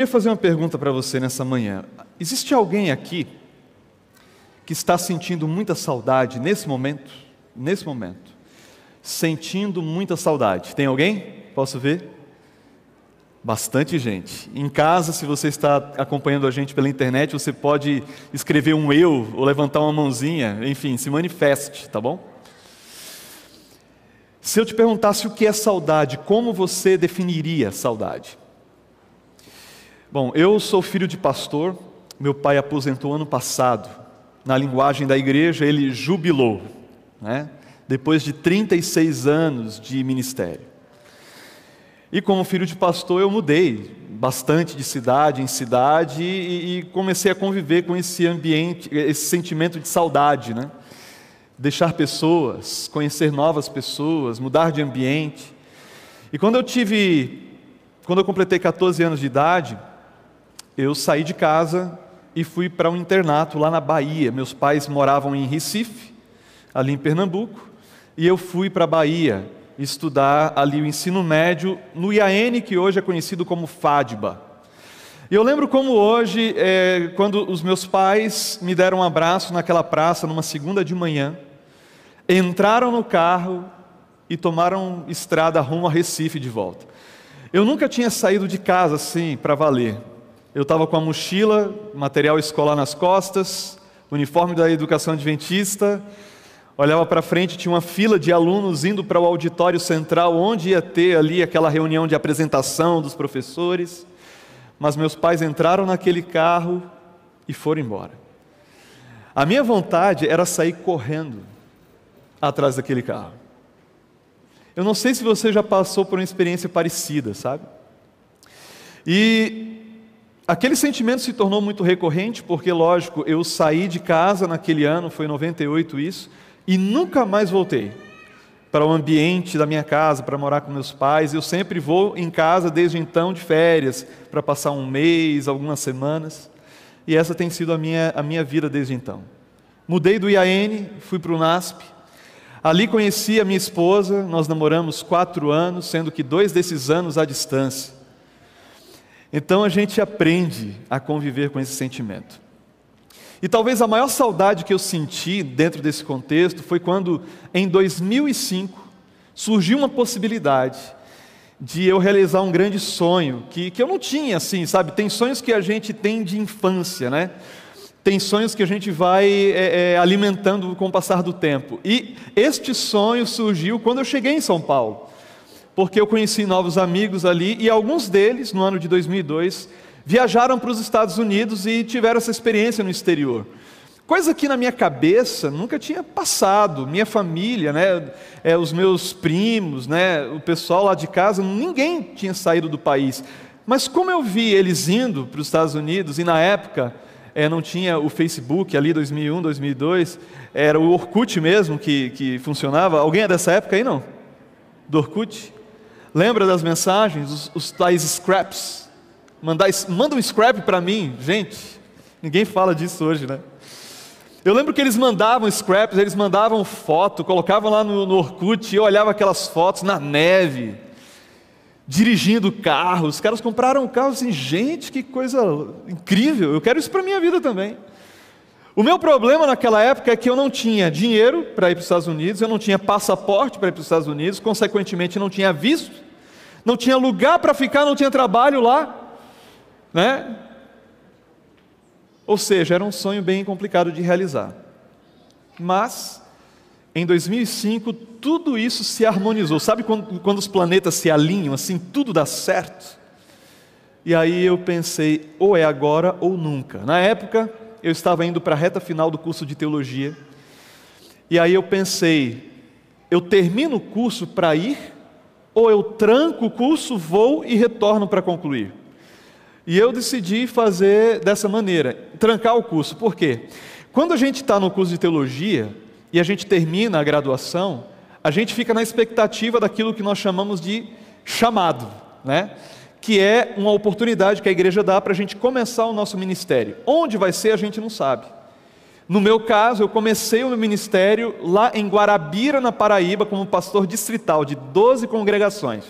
queria fazer uma pergunta para você nessa manhã. Existe alguém aqui que está sentindo muita saudade nesse momento? Nesse momento. Sentindo muita saudade. Tem alguém? Posso ver? Bastante gente. Em casa, se você está acompanhando a gente pela internet, você pode escrever um eu ou levantar uma mãozinha, enfim, se manifeste, tá bom? Se eu te perguntasse o que é saudade, como você definiria saudade? Bom, eu sou filho de pastor, meu pai aposentou ano passado. Na linguagem da igreja, ele jubilou, né? depois de 36 anos de ministério. E como filho de pastor, eu mudei bastante de cidade em cidade e, e comecei a conviver com esse ambiente, esse sentimento de saudade, né? Deixar pessoas, conhecer novas pessoas, mudar de ambiente. E quando eu tive, quando eu completei 14 anos de idade, eu saí de casa e fui para um internato lá na Bahia. Meus pais moravam em Recife, ali em Pernambuco, e eu fui para a Bahia estudar ali o ensino médio no IAN, que hoje é conhecido como FADBA. E eu lembro como hoje, é, quando os meus pais me deram um abraço naquela praça, numa segunda de manhã, entraram no carro e tomaram estrada rumo a Recife de volta. Eu nunca tinha saído de casa assim para valer. Eu estava com a mochila, material escolar nas costas, uniforme da educação adventista, olhava para frente, tinha uma fila de alunos indo para o auditório central, onde ia ter ali aquela reunião de apresentação dos professores. Mas meus pais entraram naquele carro e foram embora. A minha vontade era sair correndo atrás daquele carro. Eu não sei se você já passou por uma experiência parecida, sabe? E Aquele sentimento se tornou muito recorrente, porque, lógico, eu saí de casa naquele ano, foi em 98 isso, e nunca mais voltei para o ambiente da minha casa, para morar com meus pais. Eu sempre vou em casa desde então de férias, para passar um mês, algumas semanas, e essa tem sido a minha, a minha vida desde então. Mudei do IAN, fui para o NASP, ali conheci a minha esposa, nós namoramos quatro anos, sendo que dois desses anos à distância. Então a gente aprende a conviver com esse sentimento. E talvez a maior saudade que eu senti dentro desse contexto foi quando, em 2005, surgiu uma possibilidade de eu realizar um grande sonho, que, que eu não tinha, assim, sabe? Tem sonhos que a gente tem de infância, né? Tem sonhos que a gente vai é, é, alimentando com o passar do tempo. E este sonho surgiu quando eu cheguei em São Paulo porque eu conheci novos amigos ali e alguns deles, no ano de 2002, viajaram para os Estados Unidos e tiveram essa experiência no exterior. Coisa que na minha cabeça nunca tinha passado. Minha família, né, é, os meus primos, né, o pessoal lá de casa, ninguém tinha saído do país. Mas como eu vi eles indo para os Estados Unidos e na época é, não tinha o Facebook ali 2001, 2002, era o Orkut mesmo que, que funcionava. Alguém é dessa época aí não? Do Orkut? Lembra das mensagens, os, os tais scraps? Mandar, manda um scrap para mim, gente. Ninguém fala disso hoje, né? Eu lembro que eles mandavam scraps, eles mandavam foto, colocavam lá no, no Orkut, e eu olhava aquelas fotos na neve, dirigindo carro. Os caras compraram um carro assim, gente, que coisa incrível, eu quero isso para minha vida também. O meu problema naquela época é que eu não tinha dinheiro para ir para os Estados Unidos, eu não tinha passaporte para ir para os Estados Unidos, consequentemente não tinha visto, não tinha lugar para ficar, não tinha trabalho lá, né? Ou seja, era um sonho bem complicado de realizar. Mas em 2005 tudo isso se harmonizou. Sabe quando, quando os planetas se alinham assim, tudo dá certo? E aí eu pensei, ou é agora ou nunca. Na época eu estava indo para a reta final do curso de teologia, e aí eu pensei: eu termino o curso para ir, ou eu tranco o curso, vou e retorno para concluir? E eu decidi fazer dessa maneira, trancar o curso, por quê? Quando a gente está no curso de teologia e a gente termina a graduação, a gente fica na expectativa daquilo que nós chamamos de chamado, né? Que é uma oportunidade que a igreja dá para a gente começar o nosso ministério. Onde vai ser, a gente não sabe. No meu caso, eu comecei o meu ministério lá em Guarabira, na Paraíba, como pastor distrital de 12 congregações.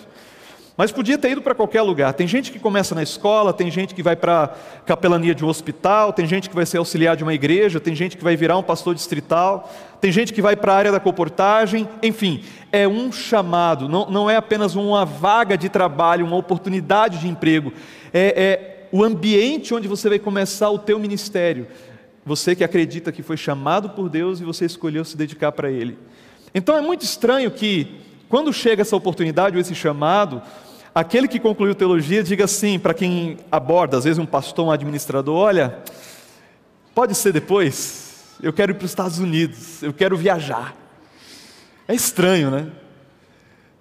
Mas podia ter ido para qualquer lugar. Tem gente que começa na escola, tem gente que vai para capelania de um hospital, tem gente que vai ser auxiliar de uma igreja, tem gente que vai virar um pastor distrital, tem gente que vai para a área da comportagem, enfim, é um chamado, não, não é apenas uma vaga de trabalho, uma oportunidade de emprego, é, é o ambiente onde você vai começar o teu ministério. Você que acredita que foi chamado por Deus e você escolheu se dedicar para Ele. Então é muito estranho que, quando chega essa oportunidade ou esse chamado, aquele que concluiu teologia diga assim para quem aborda, às vezes um pastor, um administrador: olha, pode ser depois, eu quero ir para os Estados Unidos, eu quero viajar. É estranho, né?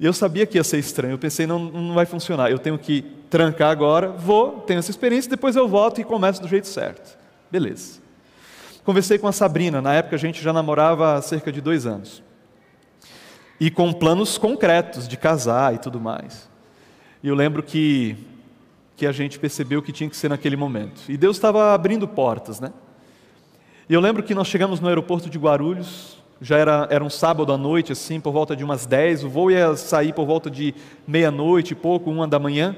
E eu sabia que ia ser estranho, eu pensei: não, não vai funcionar, eu tenho que trancar agora, vou, tenho essa experiência, depois eu volto e começo do jeito certo. Beleza. Conversei com a Sabrina, na época a gente já namorava há cerca de dois anos. E com planos concretos de casar e tudo mais. E eu lembro que, que a gente percebeu que tinha que ser naquele momento. E Deus estava abrindo portas, né? E eu lembro que nós chegamos no aeroporto de Guarulhos, já era, era um sábado à noite, assim, por volta de umas 10, o voo ia sair por volta de meia-noite e pouco, uma da manhã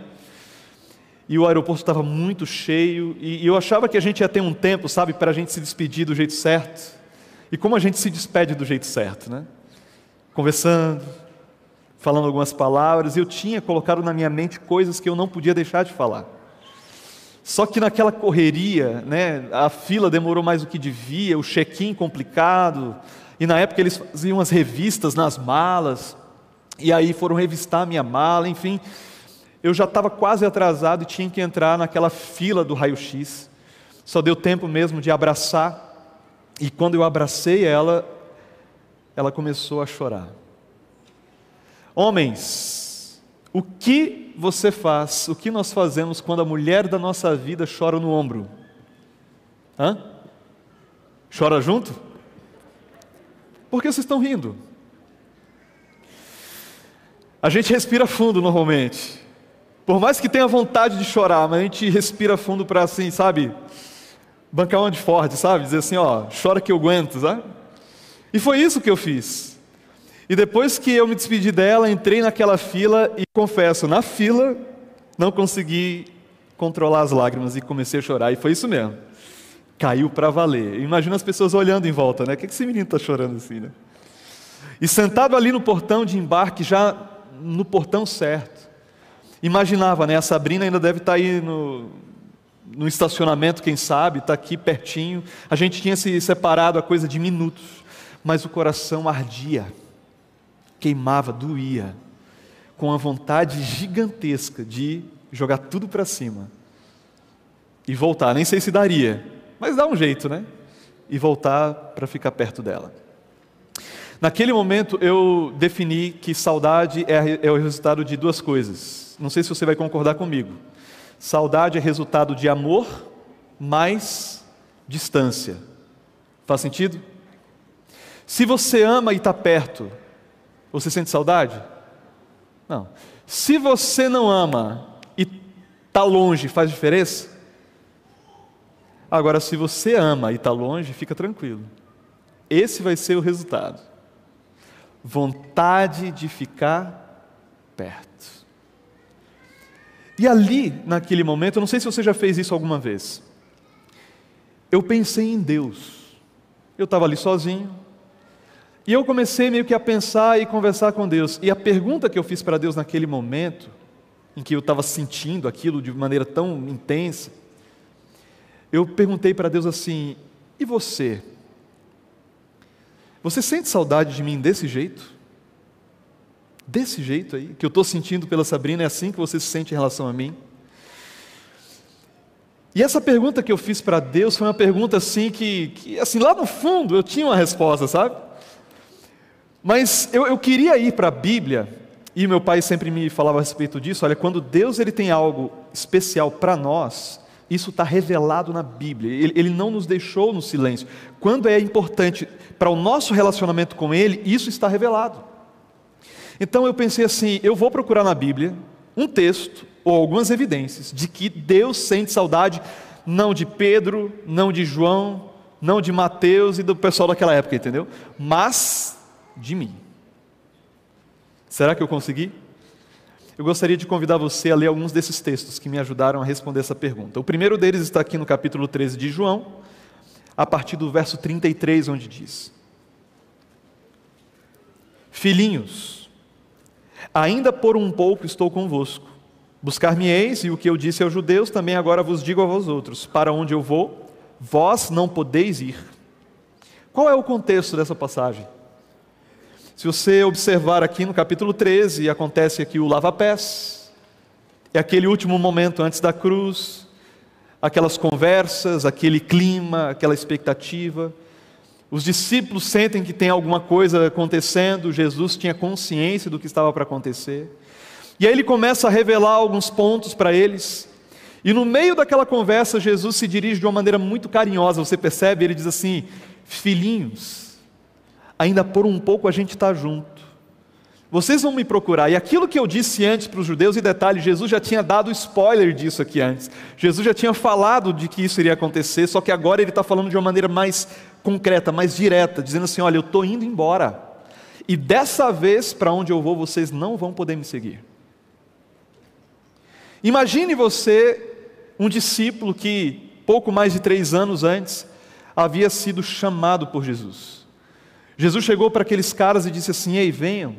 e o aeroporto estava muito cheio, e, eu achava que a gente ia ter um tempo, sabe, para a gente se despedir do jeito certo. E como a gente se despede do jeito certo, né? Conversando, falando algumas palavras, e eu tinha colocado na minha mente coisas que eu não podia deixar de falar. Só que naquela correria, né, a fila demorou mais do que devia, o check-in complicado, e na época eles faziam as revistas nas malas, e aí foram revistar a minha mala, enfim, eu já estava quase atrasado e tinha que entrar naquela fila do raio-x. Só deu tempo mesmo de abraçar. E quando eu abracei ela, ela começou a chorar. Homens, o que você faz, o que nós fazemos quando a mulher da nossa vida chora no ombro? Hã? Chora junto? Por que vocês estão rindo? A gente respira fundo normalmente. Por mais que tenha vontade de chorar, mas a gente respira fundo para assim, sabe? Bancar uma de forte, sabe? Dizer assim, ó, chora que eu aguento, sabe? E foi isso que eu fiz. E depois que eu me despedi dela, entrei naquela fila e confesso, na fila, não consegui controlar as lágrimas e comecei a chorar. E foi isso mesmo. Caiu para valer. Imagina as pessoas olhando em volta, né? O que esse menino está chorando assim, né? E sentado ali no portão de embarque, já no portão certo, imaginava, né? A Sabrina ainda deve estar tá aí no, no estacionamento, quem sabe, está aqui pertinho. A gente tinha se separado a coisa de minutos, mas o coração ardia, queimava, doía, com a vontade gigantesca de jogar tudo para cima e voltar. Nem sei se daria, mas dá um jeito, né? E voltar para ficar perto dela. Naquele momento eu defini que saudade é, é o resultado de duas coisas não sei se você vai concordar comigo. Saudade é resultado de amor mais distância. Faz sentido? Se você ama e está perto, você sente saudade? Não. Se você não ama e está longe, faz diferença? Agora, se você ama e está longe, fica tranquilo. Esse vai ser o resultado. Vontade de ficar perto. E ali, naquele momento, não sei se você já fez isso alguma vez, eu pensei em Deus. Eu estava ali sozinho, e eu comecei meio que a pensar e conversar com Deus. E a pergunta que eu fiz para Deus naquele momento, em que eu estava sentindo aquilo de maneira tão intensa, eu perguntei para Deus assim: e você? Você sente saudade de mim desse jeito? Desse jeito aí, que eu estou sentindo pela Sabrina, é assim que você se sente em relação a mim? E essa pergunta que eu fiz para Deus foi uma pergunta assim que, que, assim, lá no fundo eu tinha uma resposta, sabe? Mas eu, eu queria ir para a Bíblia, e meu pai sempre me falava a respeito disso, olha, quando Deus ele tem algo especial para nós, isso está revelado na Bíblia, ele, ele não nos deixou no silêncio. Quando é importante para o nosso relacionamento com Ele, isso está revelado. Então eu pensei assim: eu vou procurar na Bíblia um texto ou algumas evidências de que Deus sente saudade não de Pedro, não de João, não de Mateus e do pessoal daquela época, entendeu? Mas de mim. Será que eu consegui? Eu gostaria de convidar você a ler alguns desses textos que me ajudaram a responder essa pergunta. O primeiro deles está aqui no capítulo 13 de João, a partir do verso 33, onde diz: Filhinhos, ainda por um pouco estou convosco. Buscar-me-eis, e o que eu disse aos judeus, também agora vos digo a vós outros: para onde eu vou, vós não podeis ir. Qual é o contexto dessa passagem? Se você observar aqui no capítulo 13, acontece aqui o lava-pés, é aquele último momento antes da cruz, aquelas conversas, aquele clima, aquela expectativa. Os discípulos sentem que tem alguma coisa acontecendo, Jesus tinha consciência do que estava para acontecer. E aí ele começa a revelar alguns pontos para eles. E no meio daquela conversa, Jesus se dirige de uma maneira muito carinhosa, você percebe? Ele diz assim: Filhinhos, ainda por um pouco a gente está junto. Vocês vão me procurar. E aquilo que eu disse antes para os judeus, e detalhe, Jesus já tinha dado spoiler disso aqui antes. Jesus já tinha falado de que isso iria acontecer, só que agora ele está falando de uma maneira mais concreta, mais direta, dizendo assim: olha, eu estou indo embora. E dessa vez, para onde eu vou, vocês não vão poder me seguir. Imagine você, um discípulo que, pouco mais de três anos antes, havia sido chamado por Jesus. Jesus chegou para aqueles caras e disse assim: Ei, venham,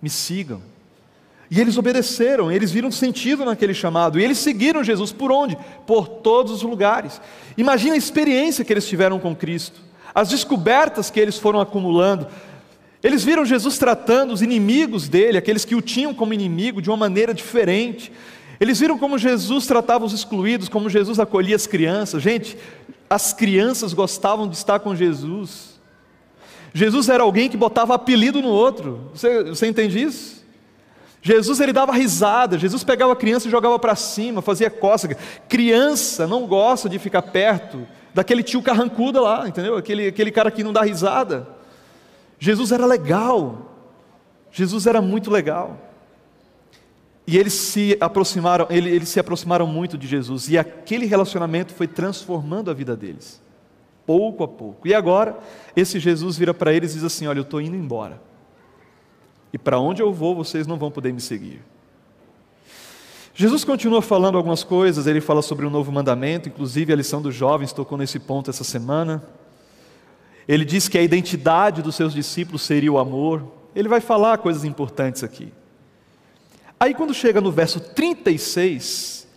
me sigam. E eles obedeceram, eles viram sentido naquele chamado, e eles seguiram Jesus por onde? Por todos os lugares. Imagina a experiência que eles tiveram com Cristo, as descobertas que eles foram acumulando. Eles viram Jesus tratando os inimigos dele, aqueles que o tinham como inimigo, de uma maneira diferente. Eles viram como Jesus tratava os excluídos, como Jesus acolhia as crianças. Gente, as crianças gostavam de estar com Jesus. Jesus era alguém que botava apelido no outro. Você, você entende isso? Jesus ele dava risada, Jesus pegava a criança e jogava para cima, fazia cócega. Criança não gosta de ficar perto daquele tio carrancudo lá, entendeu? Aquele, aquele cara que não dá risada. Jesus era legal. Jesus era muito legal. E eles se aproximaram, eles se aproximaram muito de Jesus, e aquele relacionamento foi transformando a vida deles, pouco a pouco. E agora, esse Jesus vira para eles e diz assim: Olha, eu estou indo embora, e para onde eu vou, vocês não vão poder me seguir. Jesus continua falando algumas coisas, ele fala sobre um novo mandamento, inclusive a lição dos jovens tocou nesse ponto essa semana. Ele diz que a identidade dos seus discípulos seria o amor. Ele vai falar coisas importantes aqui. Aí quando chega no verso 36,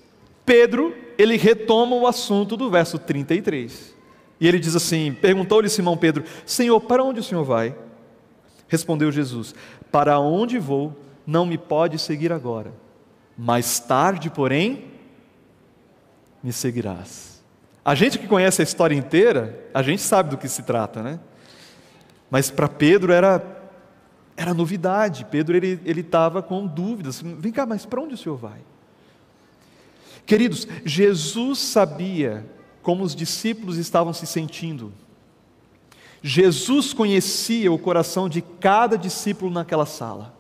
Pedro, ele retoma o assunto do verso 33. E ele diz assim: Perguntou-lhe Simão Pedro: Senhor, para onde o senhor vai? Respondeu Jesus: Para onde vou, não me pode seguir agora. Mais tarde, porém, me seguirás. A gente que conhece a história inteira, a gente sabe do que se trata, né? Mas para Pedro era era novidade. Pedro ele estava com dúvidas. Vem cá, mas para onde o senhor vai? Queridos, Jesus sabia como os discípulos estavam se sentindo. Jesus conhecia o coração de cada discípulo naquela sala.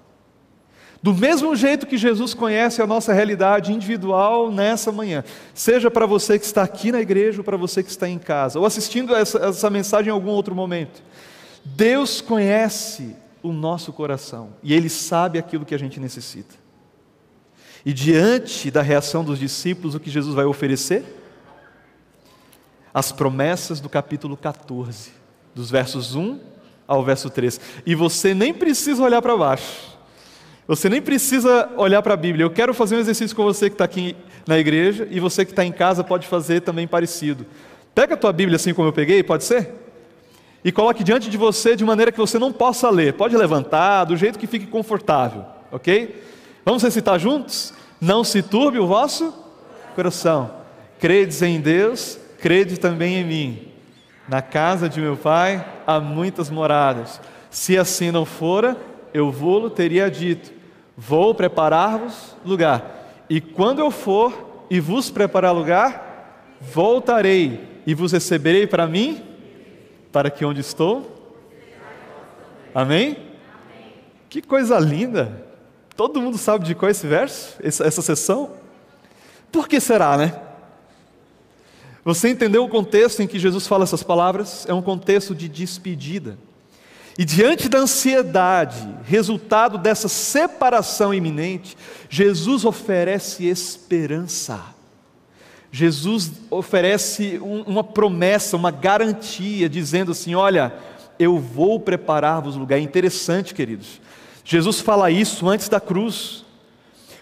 Do mesmo jeito que Jesus conhece a nossa realidade individual nessa manhã, seja para você que está aqui na igreja ou para você que está em casa, ou assistindo essa, essa mensagem em algum outro momento, Deus conhece o nosso coração e Ele sabe aquilo que a gente necessita. E diante da reação dos discípulos, o que Jesus vai oferecer? As promessas do capítulo 14, dos versos 1 ao verso 3. E você nem precisa olhar para baixo, você nem precisa olhar para a Bíblia. Eu quero fazer um exercício com você que está aqui na igreja e você que está em casa pode fazer também parecido. Pega a tua Bíblia assim como eu peguei, pode ser? e coloque diante de você de maneira que você não possa ler. Pode levantar, do jeito que fique confortável, ok? Vamos recitar juntos? Não se turbe o vosso coração. Credes em Deus, crede também em mim. Na casa de meu pai há muitas moradas. Se assim não fora, eu vou-lo teria dito: Vou preparar-vos lugar. E quando eu for e vos preparar lugar, voltarei e vos receberei para mim para que onde estou? Amém? Que coisa linda! Todo mundo sabe de qual é esse verso, essa, essa sessão? Por que será, né? Você entendeu o contexto em que Jesus fala essas palavras? É um contexto de despedida. E diante da ansiedade, resultado dessa separação iminente, Jesus oferece esperança. Jesus oferece um, uma promessa, uma garantia, dizendo assim: Olha, eu vou preparar-vos lugar. É interessante, queridos. Jesus fala isso antes da cruz.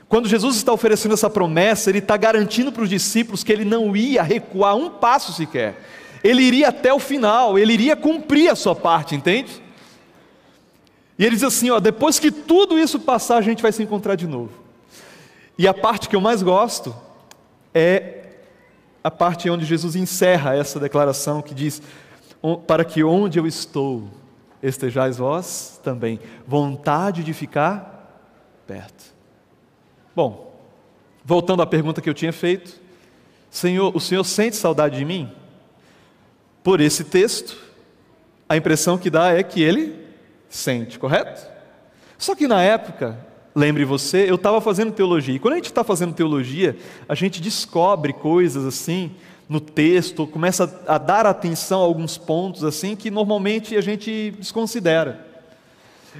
Quando Jesus está oferecendo essa promessa, ele está garantindo para os discípulos que ele não ia recuar um passo sequer. Ele iria até o final, ele iria cumprir a sua parte, entende? E ele diz assim: ó, depois que tudo isso passar, a gente vai se encontrar de novo. E a parte que eu mais gosto é a parte onde Jesus encerra essa declaração que diz: Para que onde eu estou, estejais vós também. Vontade de ficar perto. Bom, voltando à pergunta que eu tinha feito, Senhor, o Senhor sente saudade de mim? Por esse texto, a impressão que dá é que ele sente, correto? Só que na época, lembre você, eu estava fazendo teologia. E quando a gente está fazendo teologia, a gente descobre coisas assim no texto, começa a dar atenção a alguns pontos assim que normalmente a gente desconsidera.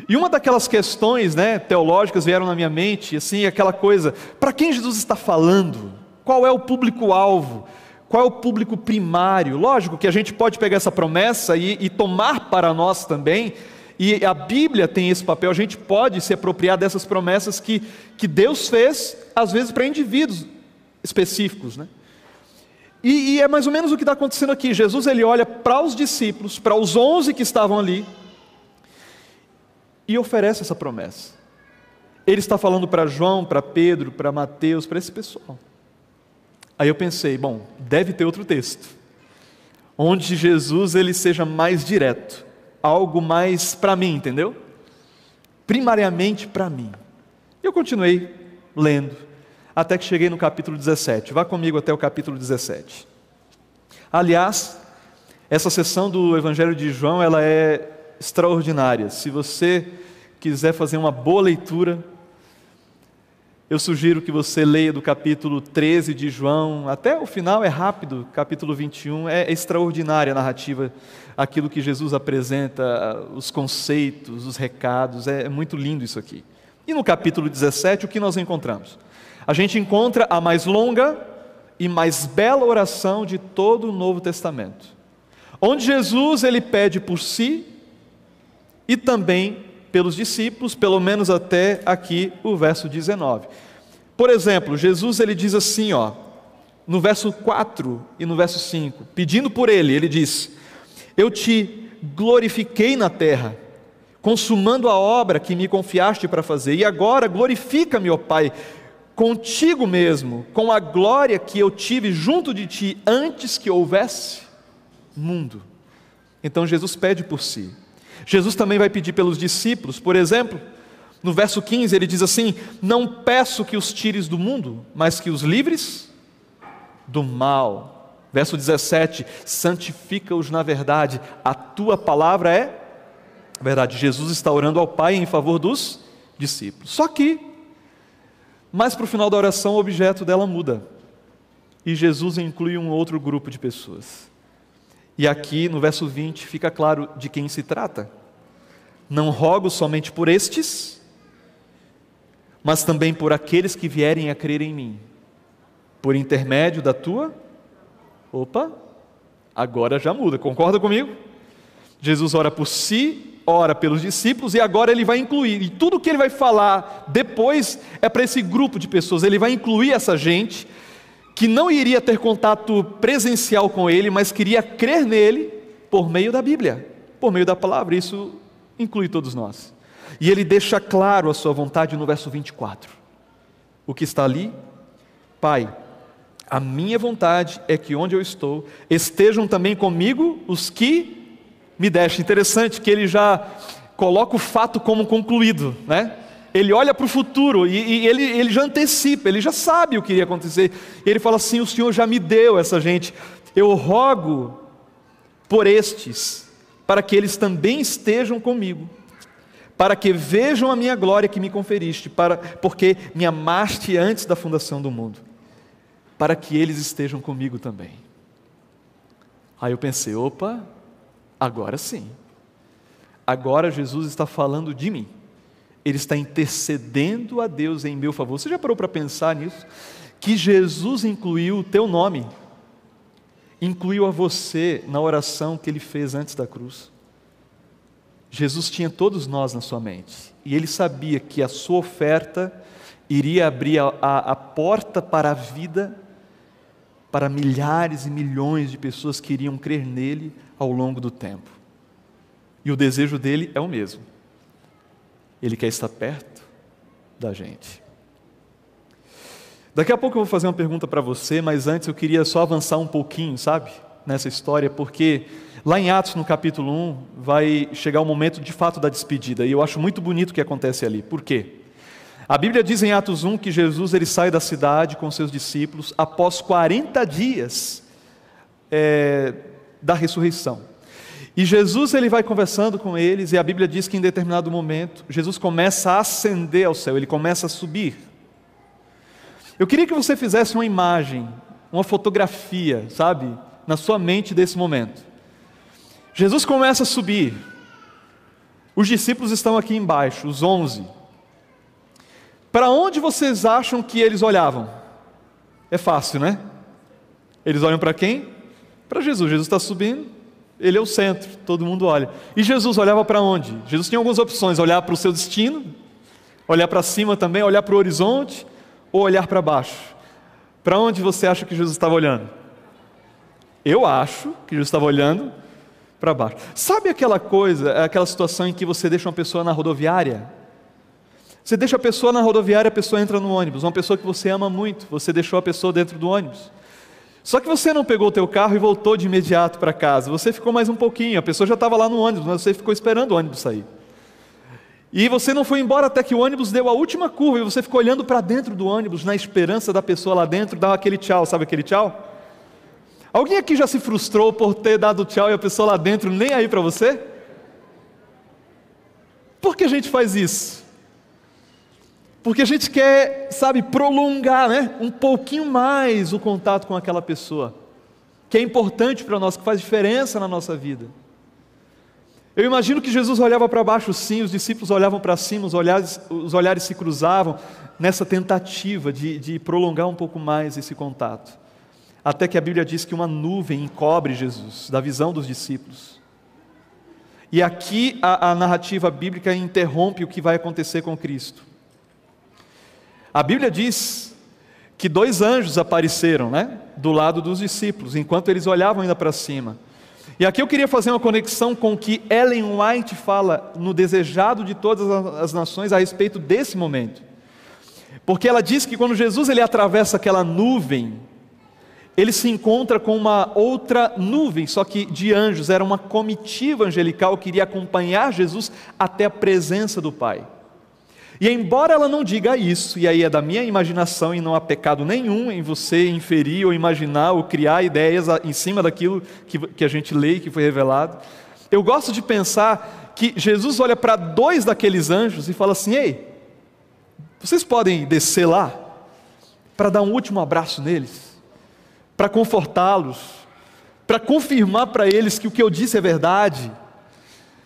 E uma daquelas questões, né, teológicas vieram na minha mente, assim, aquela coisa: para quem Jesus está falando? Qual é o público-alvo? Qual é o público primário? Lógico que a gente pode pegar essa promessa e, e tomar para nós também e a Bíblia tem esse papel, a gente pode se apropriar dessas promessas que, que Deus fez, às vezes para indivíduos específicos. Né? E, e, é mais ou menos o que está acontecendo aqui. Jesus ele olha para os discípulos, para os onze que estavam ali, e oferece essa promessa. Ele está falando para João, para Pedro, para Mateus, para esse pessoal. Aí eu pensei, bom, deve ter outro texto, onde Jesus ele seja mais direto algo mais para mim, entendeu? Primariamente para mim. Eu continuei lendo, até que cheguei no capítulo 17. Vá comigo até o capítulo 17. Aliás, essa sessão do Evangelho de João, ela é extraordinária. Se você quiser fazer uma boa leitura, eu sugiro que você leia do capítulo 13 de João, até o final é rápido, capítulo 21, é extraordinária a narrativa, aquilo que Jesus apresenta, os conceitos, os recados, é muito lindo isso aqui. E no capítulo 17, o que nós encontramos? A gente encontra a mais longa e mais bela oração de todo o Novo Testamento, onde Jesus ele pede por si e também pelos discípulos, pelo menos até aqui o verso 19. Por exemplo, Jesus ele diz assim, ó, no verso 4 e no verso 5, pedindo por ele, ele diz: Eu te glorifiquei na terra, consumando a obra que me confiaste para fazer, e agora glorifica-me, ó Pai, contigo mesmo, com a glória que eu tive junto de ti antes que houvesse mundo. Então Jesus pede por si. Jesus também vai pedir pelos discípulos, por exemplo, no verso 15 ele diz assim: Não peço que os tires do mundo, mas que os livres do mal. Verso 17: Santifica-os na verdade, a tua palavra é verdade. Jesus está orando ao Pai em favor dos discípulos. Só que, mais para o final da oração, o objeto dela muda. E Jesus inclui um outro grupo de pessoas. E aqui no verso 20 fica claro de quem se trata. Não rogo somente por estes, mas também por aqueles que vierem a crer em mim, por intermédio da tua. Opa, agora já muda, concorda comigo? Jesus ora por si, ora pelos discípulos e agora ele vai incluir, e tudo que ele vai falar depois é para esse grupo de pessoas, ele vai incluir essa gente que não iria ter contato presencial com ele, mas queria crer nele por meio da Bíblia, por meio da palavra. Isso inclui todos nós. E ele deixa claro a sua vontade no verso 24. O que está ali? Pai, a minha vontade é que onde eu estou estejam também comigo os que me deixam. Interessante que ele já coloca o fato como concluído, né? Ele olha para o futuro e, e, ele, ele já antecipa, ele já sabe o que iria acontecer. E ele fala assim: O Senhor já me deu essa gente, eu rogo por estes, para que eles também estejam comigo, para que vejam a minha glória que me conferiste, para, porque me amaste antes da fundação do mundo, para que eles estejam comigo também. Aí eu pensei: opa, agora sim. agora Jesus está falando de mim. Ele está intercedendo a Deus em meu favor. Você já parou para pensar nisso? Que Jesus incluiu o teu nome, incluiu a você na oração que ele fez antes da cruz. Jesus tinha todos nós na sua mente e ele sabia que a sua oferta iria abrir a, a, a porta para a vida para milhares e milhões de pessoas que iriam crer nele ao longo do tempo. E o desejo dele é o mesmo. Ele quer estar perto da gente. Daqui a pouco eu vou fazer uma pergunta para você, mas antes eu queria só avançar um pouquinho, sabe, nessa história, porque lá em Atos, no capítulo 1, vai chegar o momento de fato da despedida, e eu acho muito bonito o que acontece ali. Por quê? A Bíblia diz em Atos 1 que Jesus ele sai da cidade com seus discípulos após 40 dias é, da ressurreição. E Jesus ele vai conversando com eles, e a Bíblia diz que em determinado momento, Jesus começa a ascender ao céu, ele começa a subir. Eu queria que você fizesse uma imagem, uma fotografia, sabe, na sua mente desse momento. Jesus começa a subir, os discípulos estão aqui embaixo, os onze. Para onde vocês acham que eles olhavam? É fácil, né? Eles olham para quem? Para Jesus. Jesus está subindo, ele é o centro, todo mundo olha. E Jesus olhava para onde? Jesus tinha algumas opções: olhar para o seu destino, olhar para cima também, olhar para o horizonte, ou olhar para baixo. Para onde você acha que Jesus estava olhando? Eu acho que Jesus estava olhando para baixo. Sabe aquela coisa, aquela situação em que você deixa uma pessoa na rodoviária você deixa a pessoa na rodoviária, a pessoa entra no ônibus. Uma pessoa que você ama muito, você deixou a pessoa dentro do ônibus. Só que você não pegou o teu carro e voltou de imediato para casa. Você ficou mais um pouquinho. A pessoa já estava lá no ônibus, mas você ficou esperando o ônibus sair. E você não foi embora até que o ônibus deu a última curva e você ficou olhando para dentro do ônibus na esperança da pessoa lá dentro dar aquele tchau, sabe aquele tchau? Alguém aqui já se frustrou por ter dado tchau e a pessoa lá dentro nem aí para você? Por que a gente faz isso? Porque a gente quer, sabe, prolongar né, um pouquinho mais o contato com aquela pessoa, que é importante para nós, que faz diferença na nossa vida. Eu imagino que Jesus olhava para baixo sim, os discípulos olhavam para cima, os olhares, os olhares se cruzavam nessa tentativa de, de prolongar um pouco mais esse contato. Até que a Bíblia diz que uma nuvem encobre Jesus, da visão dos discípulos. E aqui a, a narrativa bíblica interrompe o que vai acontecer com Cristo. A Bíblia diz que dois anjos apareceram, né, do lado dos discípulos, enquanto eles olhavam ainda para cima. E aqui eu queria fazer uma conexão com o que Ellen White fala no Desejado de Todas as Nações a respeito desse momento. Porque ela diz que quando Jesus ele atravessa aquela nuvem, ele se encontra com uma outra nuvem, só que de anjos, era uma comitiva angelical que iria acompanhar Jesus até a presença do Pai. E embora ela não diga isso, e aí é da minha imaginação e não há pecado nenhum em você inferir ou imaginar ou criar ideias em cima daquilo que, que a gente lê e que foi revelado, eu gosto de pensar que Jesus olha para dois daqueles anjos e fala assim: Ei, vocês podem descer lá para dar um último abraço neles, para confortá-los, para confirmar para eles que o que eu disse é verdade.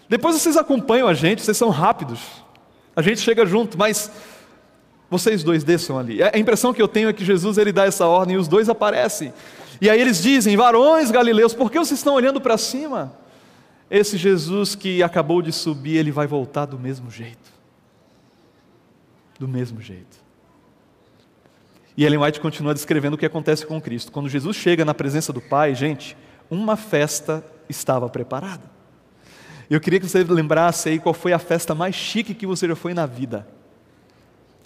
Depois vocês acompanham a gente, vocês são rápidos. A gente chega junto, mas vocês dois desçam ali. A impressão que eu tenho é que Jesus ele dá essa ordem e os dois aparecem. E aí eles dizem: Varões galileus, por que vocês estão olhando para cima? Esse Jesus que acabou de subir, ele vai voltar do mesmo jeito. Do mesmo jeito. E Ellen White continua descrevendo o que acontece com Cristo. Quando Jesus chega na presença do Pai, gente, uma festa estava preparada. Eu queria que você lembrasse aí qual foi a festa mais chique que você já foi na vida.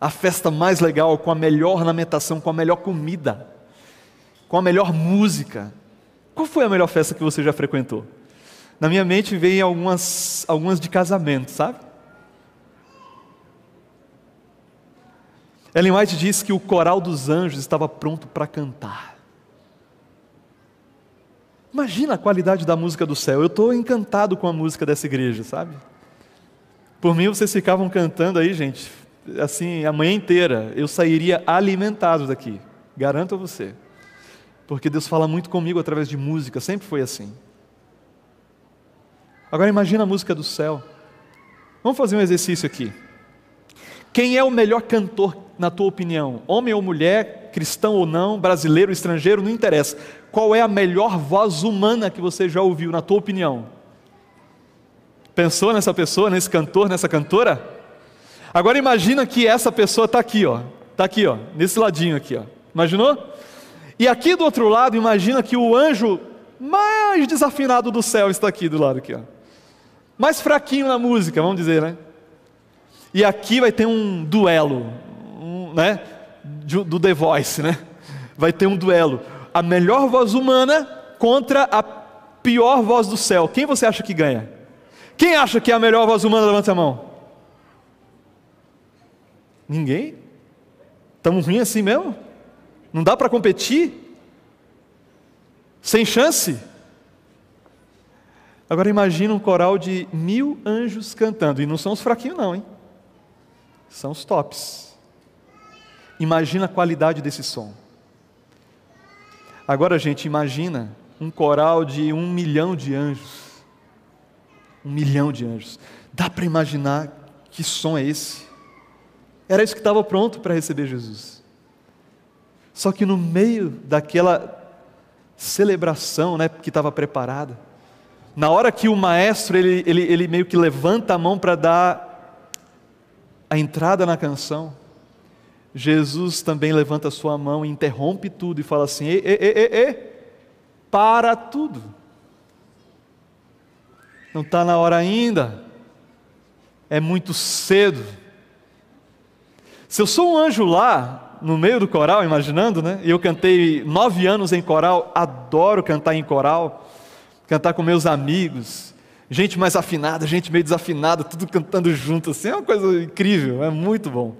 A festa mais legal, com a melhor ornamentação, com a melhor comida, com a melhor música. Qual foi a melhor festa que você já frequentou? Na minha mente vem algumas, algumas de casamento, sabe? Ellen White diz que o coral dos anjos estava pronto para cantar. Imagina a qualidade da música do céu. Eu estou encantado com a música dessa igreja, sabe? Por mim, vocês ficavam cantando aí, gente, assim, a manhã inteira. Eu sairia alimentado daqui, garanto a você. Porque Deus fala muito comigo através de música, sempre foi assim. Agora imagina a música do céu. Vamos fazer um exercício aqui. Quem é o melhor cantor, na tua opinião? Homem ou mulher, cristão ou não, brasileiro ou estrangeiro, não interessa. Qual é a melhor voz humana que você já ouviu, na tua opinião? Pensou nessa pessoa, nesse cantor, nessa cantora? Agora imagina que essa pessoa está aqui, ó. Está aqui, ó, nesse ladinho aqui, ó. Imaginou? E aqui do outro lado, imagina que o anjo mais desafinado do céu está aqui do lado aqui, ó. Mais fraquinho na música, vamos dizer, né? E aqui vai ter um duelo, um, né? Do The Voice, né? Vai ter um duelo. A melhor voz humana contra a pior voz do céu. Quem você acha que ganha? Quem acha que é a melhor voz humana? Levanta a mão. Ninguém? Estamos ruins assim mesmo? Não dá para competir? Sem chance? Agora imagina um coral de mil anjos cantando, e não são os fraquinhos, não, hein? São os tops. Imagina a qualidade desse som. Agora, gente, imagina um coral de um milhão de anjos. Um milhão de anjos. Dá para imaginar que som é esse? Era isso que estava pronto para receber Jesus. Só que no meio daquela celebração né, que estava preparada, na hora que o maestro ele, ele, ele meio que levanta a mão para dar a entrada na canção, Jesus também levanta sua mão e interrompe tudo e fala assim: e, e, e, para tudo. Não está na hora ainda, é muito cedo. Se eu sou um anjo lá, no meio do coral, imaginando, né? E eu cantei nove anos em coral, adoro cantar em coral, cantar com meus amigos, gente mais afinada, gente meio desafinada, tudo cantando junto, assim, é uma coisa incrível, é muito bom.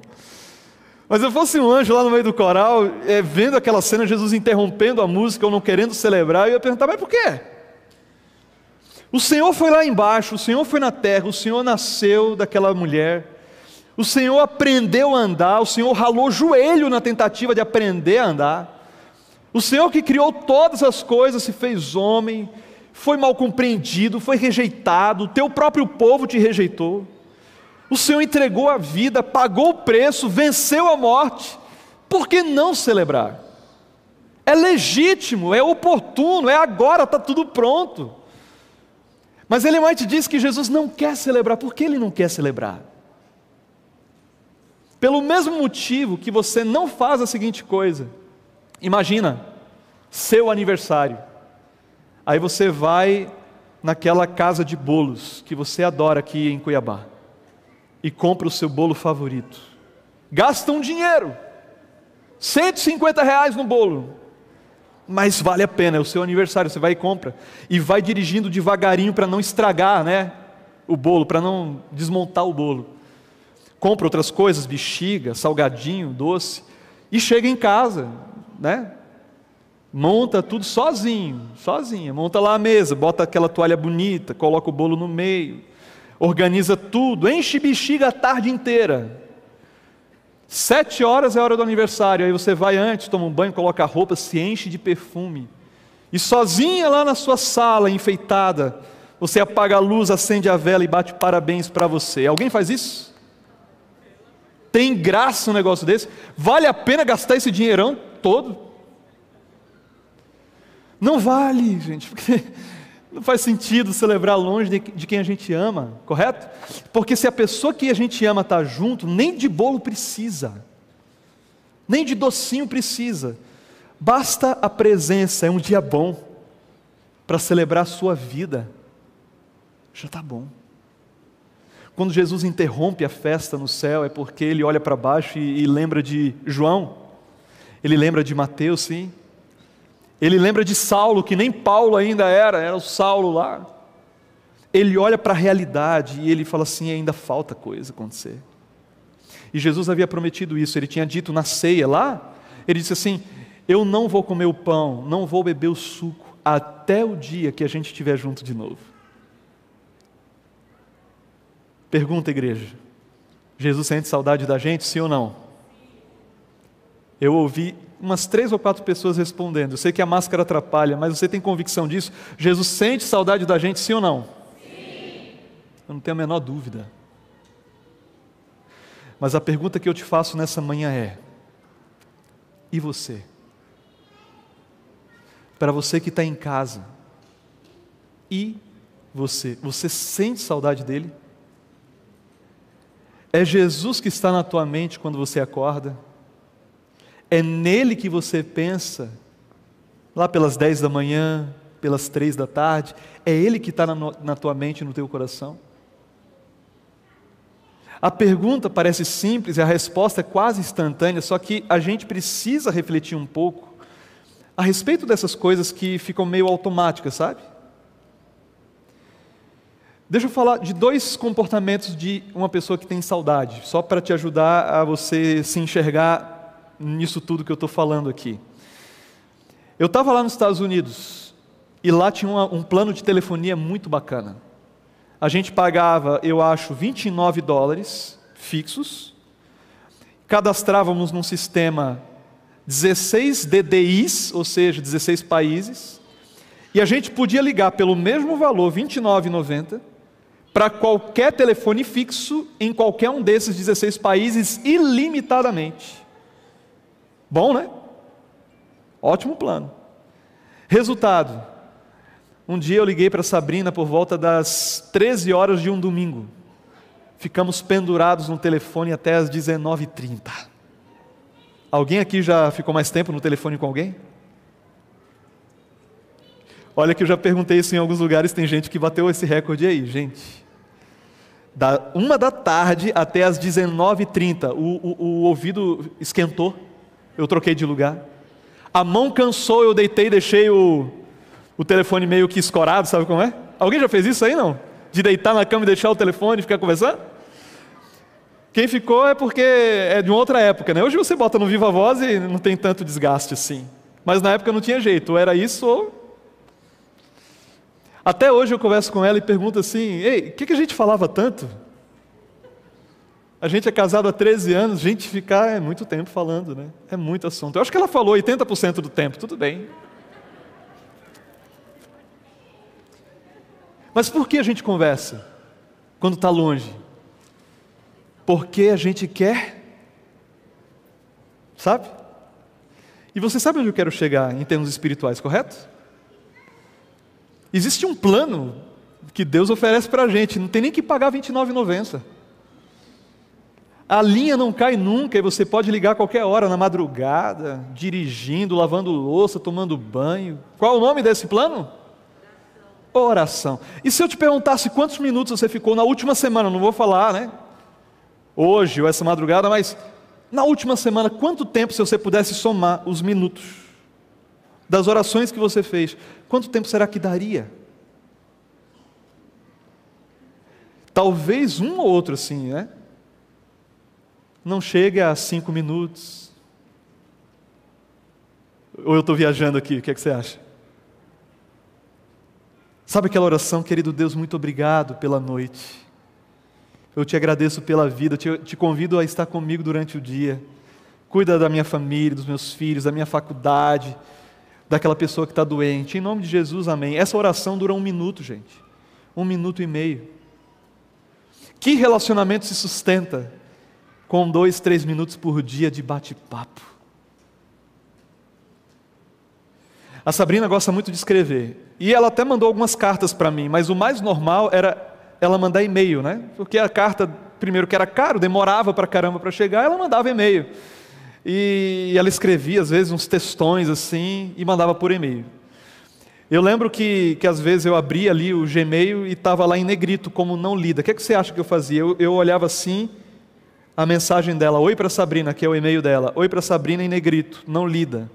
Mas eu fosse um anjo lá no meio do coral, é, vendo aquela cena, Jesus interrompendo a música, ou não querendo celebrar, eu ia perguntar, mas por quê? O Senhor foi lá embaixo, o Senhor foi na terra, o Senhor nasceu daquela mulher, o Senhor aprendeu a andar, o Senhor ralou o joelho na tentativa de aprender a andar. O Senhor que criou todas as coisas se fez homem, foi mal compreendido, foi rejeitado, o teu próprio povo te rejeitou. O Senhor entregou a vida, pagou o preço, venceu a morte. Por que não celebrar? É legítimo, é oportuno, é agora, está tudo pronto. Mas Ellen White diz que Jesus não quer celebrar. Por que ele não quer celebrar? Pelo mesmo motivo que você não faz a seguinte coisa. Imagina, seu aniversário. Aí você vai naquela casa de bolos que você adora aqui em Cuiabá e compra o seu bolo favorito. Gasta um dinheiro, 150 reais no bolo, mas vale a pena, é o seu aniversário, você vai e compra, e vai dirigindo devagarinho para não estragar né, o bolo, para não desmontar o bolo. Compra outras coisas, bexiga, salgadinho, doce, e chega em casa, né? Monta tudo sozinho, sozinha. Monta lá a mesa, bota aquela toalha bonita, coloca o bolo no meio, organiza tudo, enche bexiga a tarde inteira. Sete horas é a hora do aniversário, aí você vai antes, toma um banho, coloca a roupa, se enche de perfume. E sozinha lá na sua sala, enfeitada, você apaga a luz, acende a vela e bate parabéns para você. Alguém faz isso? Tem graça um negócio desse? Vale a pena gastar esse dinheirão todo? Não vale, gente, porque não faz sentido celebrar longe de, quem a gente ama, correto? Porque se a pessoa que a gente ama está junto, nem de bolo precisa, nem de docinho precisa, basta a presença, é um dia bom para celebrar a sua vida, já está bom. Quando Jesus interrompe a festa no céu, é porque ele olha para baixo e, e lembra de João, ele lembra de Mateus, sim, ele lembra de Saulo, que nem Paulo ainda era, era o Saulo lá. Ele olha para a realidade e ele fala assim: ainda falta coisa acontecer. E Jesus havia prometido isso, ele tinha dito na ceia lá, ele disse assim: Eu não vou comer o pão, não vou beber o suco, até o dia que a gente estiver junto de novo. Pergunta, igreja: Jesus sente saudade da gente, sim ou não? Eu ouvi umas três ou quatro pessoas respondendo. Eu sei que a máscara atrapalha, mas você tem convicção disso? Jesus sente saudade da gente, sim ou não? Sim. Eu não tenho a menor dúvida. Mas a pergunta que eu te faço nessa manhã é: e você? Para você que está em casa, e você? Você sente saudade dele? É Jesus que está na tua mente quando você acorda? É nele que você pensa, lá pelas dez da manhã, pelas três da tarde? É ele que está na, na tua mente no teu coração? A pergunta parece simples e a resposta é quase instantânea, só que a gente precisa refletir um pouco a respeito dessas coisas que ficam meio automáticas, sabe? Deixa eu falar de dois comportamentos de uma pessoa que tem saudade, só para te ajudar a você se enxergar nisso tudo que eu estou falando aqui. Eu estava lá nos Estados Unidos e lá tinha uma, um plano de telefonia muito bacana. A gente pagava, eu acho, 29 dólares fixos, cadastrávamos num sistema 16 DDIs, ou seja, 16 países, e a gente podia ligar pelo mesmo valor, R$ 29,90, para qualquer telefone fixo em qualquer um desses 16 países ilimitadamente. Bom, né? Ótimo plano. Resultado: um dia eu liguei para Sabrina por volta das 13 horas de um domingo. Ficamos pendurados no telefone até as 19h30. Alguém aqui já ficou mais tempo no telefone com alguém? Olha que eu já perguntei isso em alguns lugares, tem gente que bateu esse recorde aí, gente da uma da tarde até as 19h30. O, o, o, ouvido esquentou, eu troquei de lugar. A mão cansou, eu deitei e deixei o, o telefone meio que escorado, sabe como é? Alguém já fez isso aí, não? De deitar na cama e deixar o telefone e ficar conversando? Quem ficou é porque é de uma outra época, né? Hoje você bota no Viva Voz e não tem tanto desgaste assim. Mas na época não tinha jeito, ou era isso ou até hoje eu converso com ela e pergunto assim: ei, o que, que a gente falava tanto? A gente é casado há 13 anos, gente ficar é muito tempo falando, né? É muito assunto. Eu acho que ela falou 80% do tempo, tudo bem. Mas por que a gente conversa quando está longe? Porque a gente quer, sabe? E você sabe onde eu quero chegar em termos espirituais, correto? Existe um plano que Deus oferece para a gente, não tem nem que pagar R$ 29,90. A linha não cai nunca e você pode ligar a qualquer hora, na madrugada, dirigindo, lavando louça, tomando banho. Qual é o nome desse plano? Oração. E se eu te perguntasse quantos minutos você ficou na última semana, não vou falar, né? Hoje ou essa madrugada, mas na última semana, quanto tempo, se você pudesse somar os minutos? das orações que você fez, quanto tempo será que daria? Talvez um ou outro assim, né? Não chegue a cinco minutos. Ou eu estou viajando aqui, o que, é que você acha? Sabe aquela oração, querido Deus, muito obrigado pela noite. Eu te agradeço pela vida, te, te convido a estar comigo durante o dia. Cuida da minha família, dos meus filhos, da minha faculdade, daquela pessoa que está doente. Em nome de Jesus, amém. Essa oração dura um minuto, gente. Um minuto e meio. Que relacionamento se sustenta com dois, três minutos por dia de bate-papo? A Sabrina gosta muito de escrever. E ela até mandou algumas cartas para mim, mas o mais normal era ela mandar e-mail, né? Porque a carta, primeiro que era caro, demorava para caramba para chegar, ela mandava e-mail. E ela escrevia, às vezes, uns textões assim e mandava por e-mail. Eu lembro que, que às vezes eu abria ali o Gmail e estava lá em negrito, como não lida. O que, é que você acha que eu fazia? Eu, eu olhava assim, a mensagem dela: Oi para Sabrina, que é o e-mail dela. Oi para Sabrina em negrito, não lida.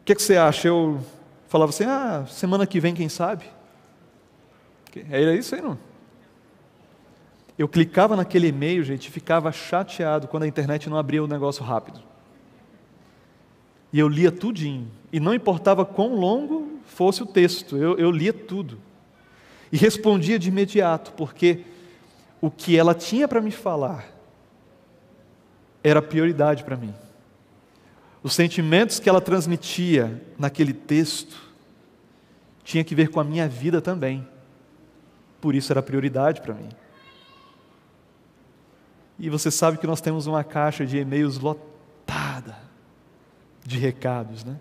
O que, é que você acha? Eu falava assim: Ah, semana que vem, quem sabe? Era isso aí, não? Eu clicava naquele e-mail, gente, e ficava chateado quando a internet não abria o negócio rápido. E eu lia tudinho. E não importava quão longo fosse o texto, eu, eu lia tudo. E respondia de imediato, porque o que ela tinha para me falar era prioridade para mim. Os sentimentos que ela transmitia naquele texto tinha que ver com a minha vida também. Por isso era prioridade para mim. E você sabe que nós temos uma caixa de e-mails lotada de recados, né?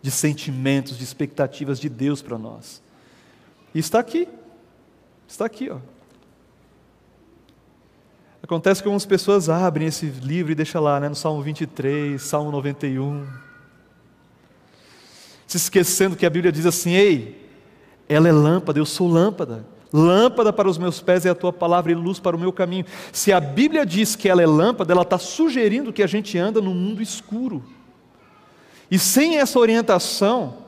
De sentimentos, de expectativas de Deus para nós. E está aqui. Está aqui, ó. Acontece que algumas pessoas abrem esse livro e deixam lá, né, no Salmo 23, Salmo 91. Se esquecendo que a Bíblia diz assim: Ei, ela é lâmpada, eu sou lâmpada. Lâmpada para os meus pés é a tua palavra e luz para o meu caminho. Se a Bíblia diz que ela é lâmpada, ela está sugerindo que a gente anda no mundo escuro. E sem essa orientação,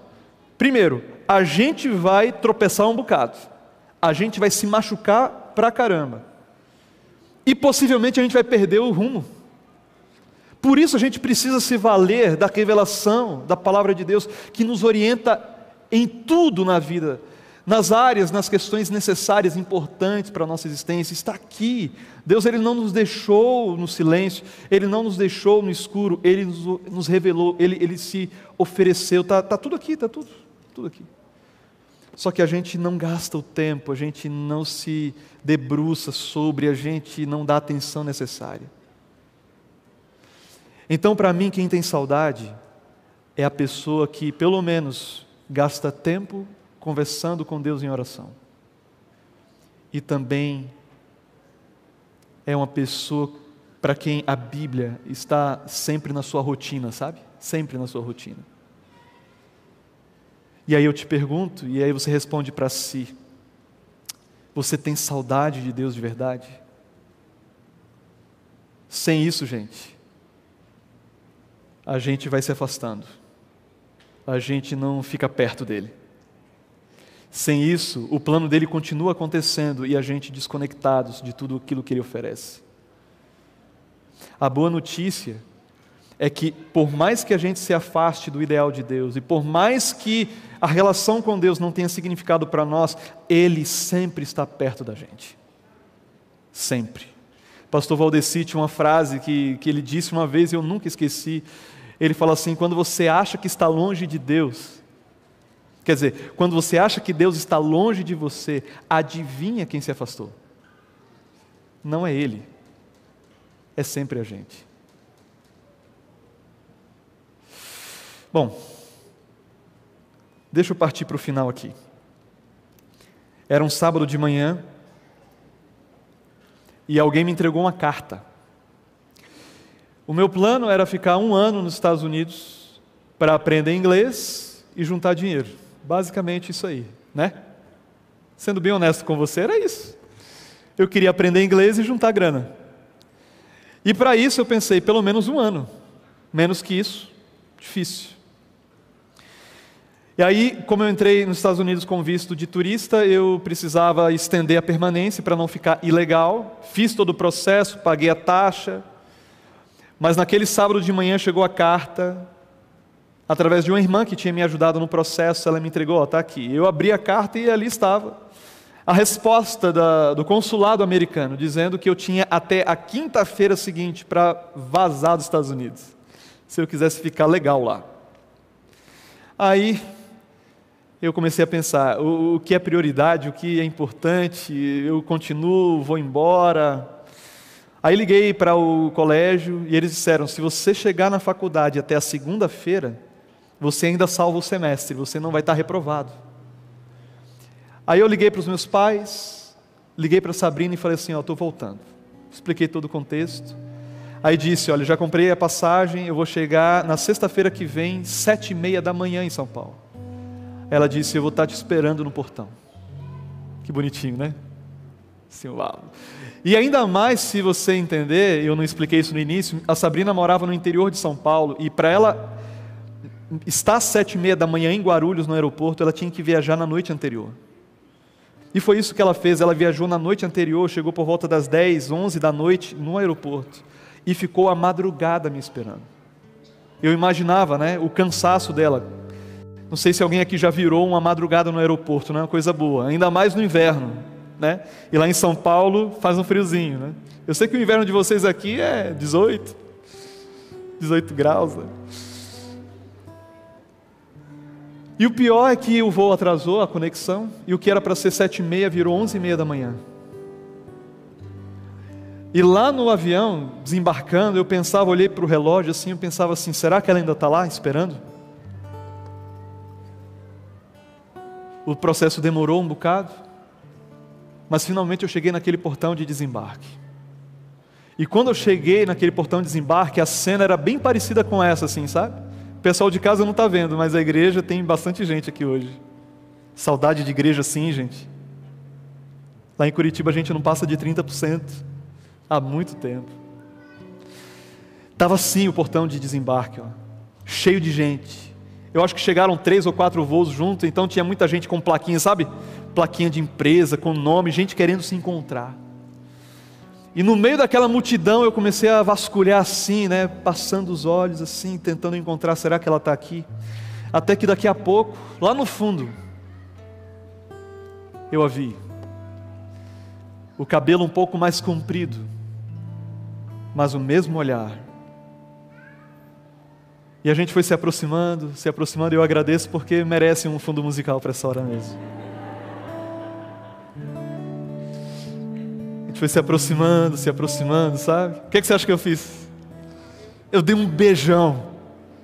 primeiro, a gente vai tropeçar um bocado, a gente vai se machucar pra caramba. E possivelmente a gente vai perder o rumo. Por isso a gente precisa se valer da revelação da palavra de Deus, que nos orienta em tudo na vida, nas áreas, nas questões necessárias, importantes para a nossa existência. Está aqui. Deus ele não nos deixou no silêncio, Ele não nos deixou no escuro, Ele nos, nos revelou, Ele, ele se ofereceu. Está tá tudo aqui, está tudo, tudo aqui. Só que a gente não gasta o tempo, a gente não se debruça sobre, a gente não dá a atenção necessária. Então, para mim, quem tem saudade é a pessoa que, pelo menos, gasta tempo conversando com Deus em oração. E também é uma pessoa para quem a Bíblia está sempre na sua rotina, sabe? Sempre na sua rotina. E aí eu te pergunto, e aí você responde para si: Você tem saudade de Deus de verdade? Sem isso, gente, a gente vai se afastando, a gente não fica perto dele. Sem isso, o plano dele continua acontecendo e a gente desconectados de tudo aquilo que ele oferece. A boa notícia é que, por mais que a gente se afaste do ideal de Deus, e por mais que a relação com Deus não tenha significado para nós, Ele sempre está perto da gente. Sempre. Pastor Valdeci tinha uma frase que, que ele disse uma vez e eu nunca esqueci. Ele fala assim: quando você acha que está longe de Deus, quer dizer, quando você acha que Deus está longe de você, adivinha quem se afastou? Não é Ele, é sempre a gente. Bom, deixa eu partir para o final aqui. Era um sábado de manhã e alguém me entregou uma carta. O meu plano era ficar um ano nos Estados Unidos para aprender inglês e juntar dinheiro. Basicamente isso aí, né? Sendo bem honesto com você, era isso. Eu queria aprender inglês e juntar grana. E para isso eu pensei, pelo menos um ano. Menos que isso, difícil. E aí, como eu entrei nos Estados Unidos com visto de turista, eu precisava estender a permanência para não ficar ilegal. Fiz todo o processo, paguei a taxa. Mas naquele sábado de manhã chegou a carta, através de uma irmã que tinha me ajudado no processo, ela me entregou, está aqui. Eu abri a carta e ali estava a resposta da, do consulado americano, dizendo que eu tinha até a quinta-feira seguinte para vazar dos Estados Unidos, se eu quisesse ficar legal lá. Aí eu comecei a pensar o, o que é prioridade, o que é importante, eu continuo, vou embora. Aí liguei para o colégio e eles disseram: se você chegar na faculdade até a segunda-feira, você ainda salva o semestre, você não vai estar reprovado. Aí eu liguei para os meus pais, liguei para a Sabrina e falei assim: Ó, estou voltando. Expliquei todo o contexto. Aí disse: Olha, já comprei a passagem, eu vou chegar na sexta-feira que vem, sete e meia da manhã em São Paulo. Ela disse: Eu vou estar te esperando no portão. Que bonitinho, né? Sim, uau. E ainda mais se você entender, eu não expliquei isso no início, a Sabrina morava no interior de São Paulo e para ela estar às sete e meia da manhã em Guarulhos, no aeroporto, ela tinha que viajar na noite anterior. E foi isso que ela fez, ela viajou na noite anterior, chegou por volta das 10, 11 da noite no aeroporto e ficou a madrugada me esperando. Eu imaginava né, o cansaço dela, não sei se alguém aqui já virou uma madrugada no aeroporto, não é uma coisa boa, ainda mais no inverno, né? E lá em São Paulo faz um friozinho, né? Eu sei que o inverno de vocês aqui é 18, 18 graus. Né? E o pior é que o voo atrasou a conexão e o que era para ser sete e meia virou onze e meia da manhã. E lá no avião, desembarcando, eu pensava, olhei para o relógio assim, eu pensava assim: será que ela ainda está lá esperando? O processo demorou um bocado, mas finalmente eu cheguei naquele portão de desembarque. E quando eu cheguei naquele portão de desembarque, a cena era bem parecida com essa, assim, sabe? O pessoal de casa não está vendo, mas a igreja tem bastante gente aqui hoje. Saudade de igreja, sim, gente. Lá em Curitiba a gente não passa de 30% há muito tempo. Estava assim o portão de desembarque, ó, cheio de gente. Eu acho que chegaram três ou quatro voos juntos, então tinha muita gente com plaquinha, sabe? Plaquinha de empresa, com nome, gente querendo se encontrar. E no meio daquela multidão eu comecei a vasculhar assim, né? Passando os olhos assim, tentando encontrar, será que ela está aqui? Até que daqui a pouco, lá no fundo, eu a vi. O cabelo um pouco mais comprido, mas o mesmo olhar. E a gente foi se aproximando, se aproximando, e eu agradeço porque merece um fundo musical para essa hora mesmo. A gente foi se aproximando, se aproximando, sabe? O que, é que você acha que eu fiz? Eu dei um beijão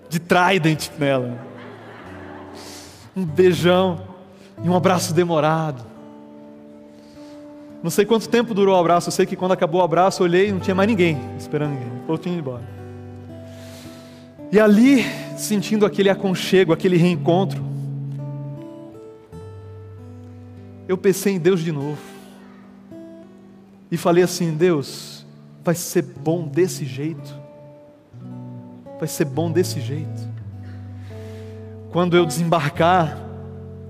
de trident nela. Um beijão e um abraço demorado. Não sei quanto tempo durou o abraço, eu sei que quando acabou o abraço, eu olhei e não tinha mais ninguém esperando ninguém. O povo tinha ido embora. E ali, sentindo aquele aconchego, aquele reencontro, eu pensei em Deus de novo. E falei assim: Deus, vai ser bom desse jeito. Vai ser bom desse jeito. Quando eu desembarcar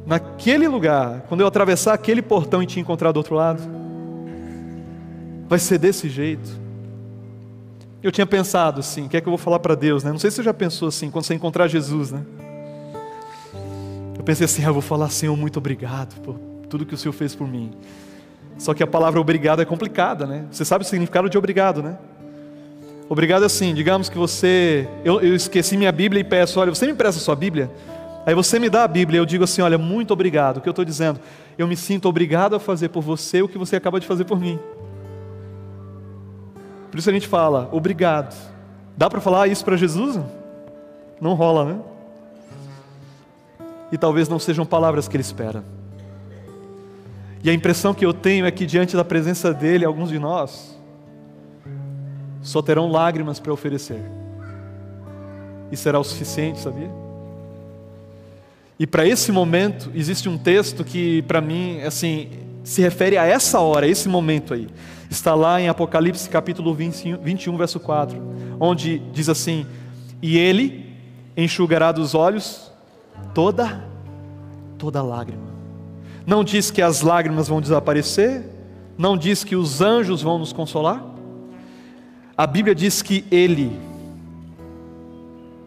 naquele lugar, quando eu atravessar aquele portão e te encontrar do outro lado, vai ser desse jeito. Eu tinha pensado assim, o que é que eu vou falar para Deus, né? Não sei se você já pensou assim, quando você encontrar Jesus, né? Eu pensei assim, ah, eu vou falar, Senhor, muito obrigado por tudo que o Senhor fez por mim. Só que a palavra obrigado é complicada, né? Você sabe o significado de obrigado, né? Obrigado é assim, digamos que você, eu, eu esqueci minha Bíblia e peço, olha, você me empresta a sua Bíblia? Aí você me dá a Bíblia, eu digo assim, olha, muito obrigado. O que eu estou dizendo? Eu me sinto obrigado a fazer por você o que você acaba de fazer por mim. Por isso a gente fala, obrigado. Dá para falar isso para Jesus? Não rola, né? E talvez não sejam palavras que ele espera. E a impressão que eu tenho é que diante da presença dele, alguns de nós só terão lágrimas para oferecer. E será o suficiente, sabia? E para esse momento, existe um texto que, para mim, assim, se refere a essa hora, a esse momento aí está lá em Apocalipse capítulo 21, verso 4, onde diz assim: E ele enxugará dos olhos toda, toda lágrima. Não diz que as lágrimas vão desaparecer, não diz que os anjos vão nos consolar. A Bíblia diz que ele,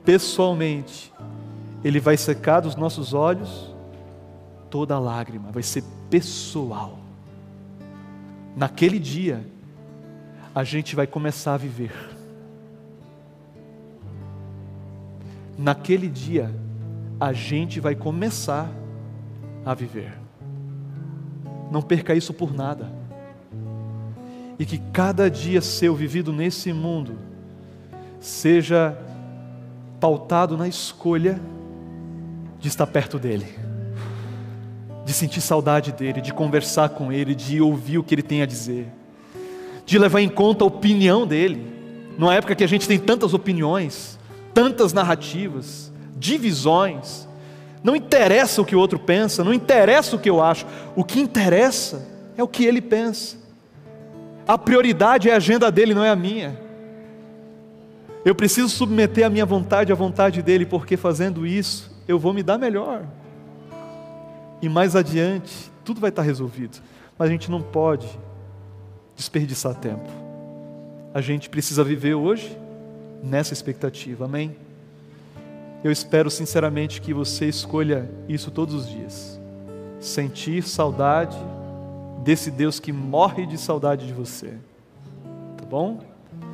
pessoalmente, ele vai secar dos nossos olhos toda lágrima, vai ser pessoal naquele dia, a gente vai começar a viver. Naquele dia, a gente vai começar a viver. Não perca isso por nada. E que cada dia seu vivido nesse mundo seja pautado na escolha de estar perto dEle de sentir saudade dele, de conversar com ele, de ouvir o que ele tem a dizer, de levar em conta a opinião dele. Numa época que a gente tem tantas opiniões, tantas narrativas, divisões, não interessa o que o outro pensa, não interessa o que eu acho, o que interessa é o que ele pensa. A prioridade é a agenda dele, não é a minha. Eu preciso submeter a minha vontade à vontade dele, porque fazendo isso eu vou me dar melhor e mais adiante tudo vai estar resolvido. Mas a gente não pode desperdiçar tempo. A gente precisa viver hoje nessa expectativa, amém? Eu espero sinceramente que você escolha isso todos os dias. Sentir saudade desse Deus que morre de saudade de você. Tá bom?